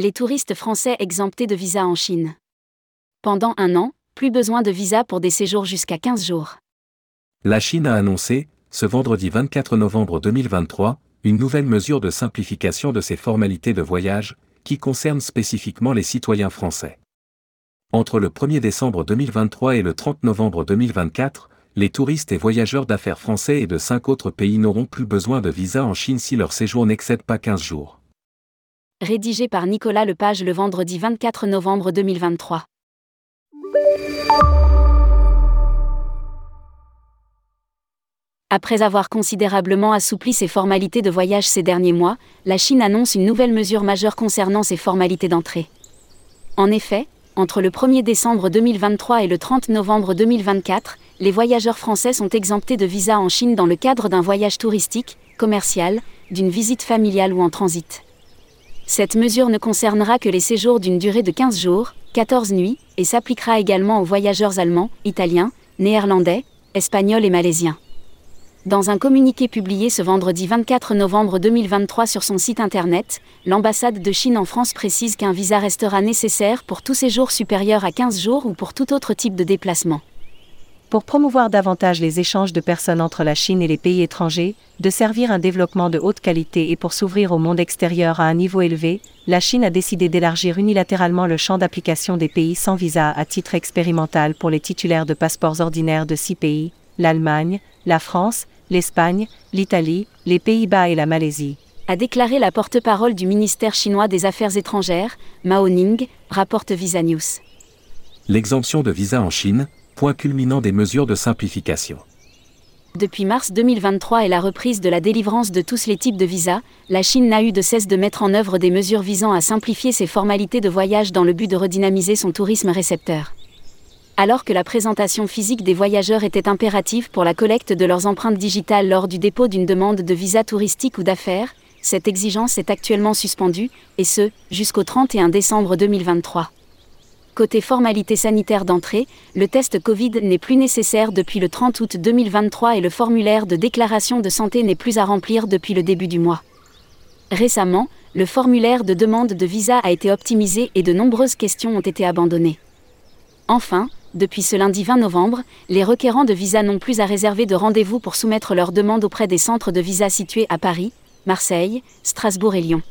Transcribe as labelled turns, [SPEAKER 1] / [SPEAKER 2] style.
[SPEAKER 1] Les touristes français exemptés de visa en Chine. Pendant un an, plus besoin de visa pour des séjours jusqu'à 15 jours.
[SPEAKER 2] La Chine a annoncé, ce vendredi 24 novembre 2023, une nouvelle mesure de simplification de ses formalités de voyage, qui concerne spécifiquement les citoyens français. Entre le 1er décembre 2023 et le 30 novembre 2024, les touristes et voyageurs d'affaires français et de cinq autres pays n'auront plus besoin de visa en Chine si leur séjour n'excède pas 15 jours.
[SPEAKER 1] Rédigé par Nicolas Lepage le vendredi 24 novembre 2023. Après avoir considérablement assoupli ses formalités de voyage ces derniers mois, la Chine annonce une nouvelle mesure majeure concernant ses formalités d'entrée. En effet, entre le 1er décembre 2023 et le 30 novembre 2024, les voyageurs français sont exemptés de visa en Chine dans le cadre d'un voyage touristique, commercial, d'une visite familiale ou en transit. Cette mesure ne concernera que les séjours d'une durée de 15 jours, 14 nuits, et s'appliquera également aux voyageurs allemands, italiens, néerlandais, espagnols et malaisiens. Dans un communiqué publié ce vendredi 24 novembre 2023 sur son site internet, l'ambassade de Chine en France précise qu'un visa restera nécessaire pour tout séjour supérieur à 15 jours ou pour tout autre type de déplacement.
[SPEAKER 3] Pour promouvoir davantage les échanges de personnes entre la Chine et les pays étrangers, de servir un développement de haute qualité et pour s'ouvrir au monde extérieur à un niveau élevé, la Chine a décidé d'élargir unilatéralement le champ d'application des pays sans visa à titre expérimental pour les titulaires de passeports ordinaires de six pays, l'Allemagne, la France, l'Espagne, l'Italie, les Pays-Bas et la Malaisie.
[SPEAKER 1] A déclaré la porte-parole du ministère chinois des Affaires étrangères, Mao Ning, rapporte Visa News.
[SPEAKER 2] L'exemption de visa en Chine, point culminant des mesures de simplification.
[SPEAKER 1] Depuis mars 2023 et la reprise de la délivrance de tous les types de visas, la Chine n'a eu de cesse de mettre en œuvre des mesures visant à simplifier ses formalités de voyage dans le but de redynamiser son tourisme récepteur alors que la présentation physique des voyageurs était impérative pour la collecte de leurs empreintes digitales lors du dépôt d'une demande de visa touristique ou d'affaires, cette exigence est actuellement suspendue, et ce, jusqu'au 31 décembre 2023. Côté formalité sanitaire d'entrée, le test Covid n'est plus nécessaire depuis le 30 août 2023 et le formulaire de déclaration de santé n'est plus à remplir depuis le début du mois. Récemment, le formulaire de demande de visa a été optimisé et de nombreuses questions ont été abandonnées. Enfin, depuis ce lundi 20 novembre, les requérants de visa n'ont plus à réserver de rendez-vous pour soumettre leur demande auprès des centres de visa situés à Paris, Marseille, Strasbourg et Lyon.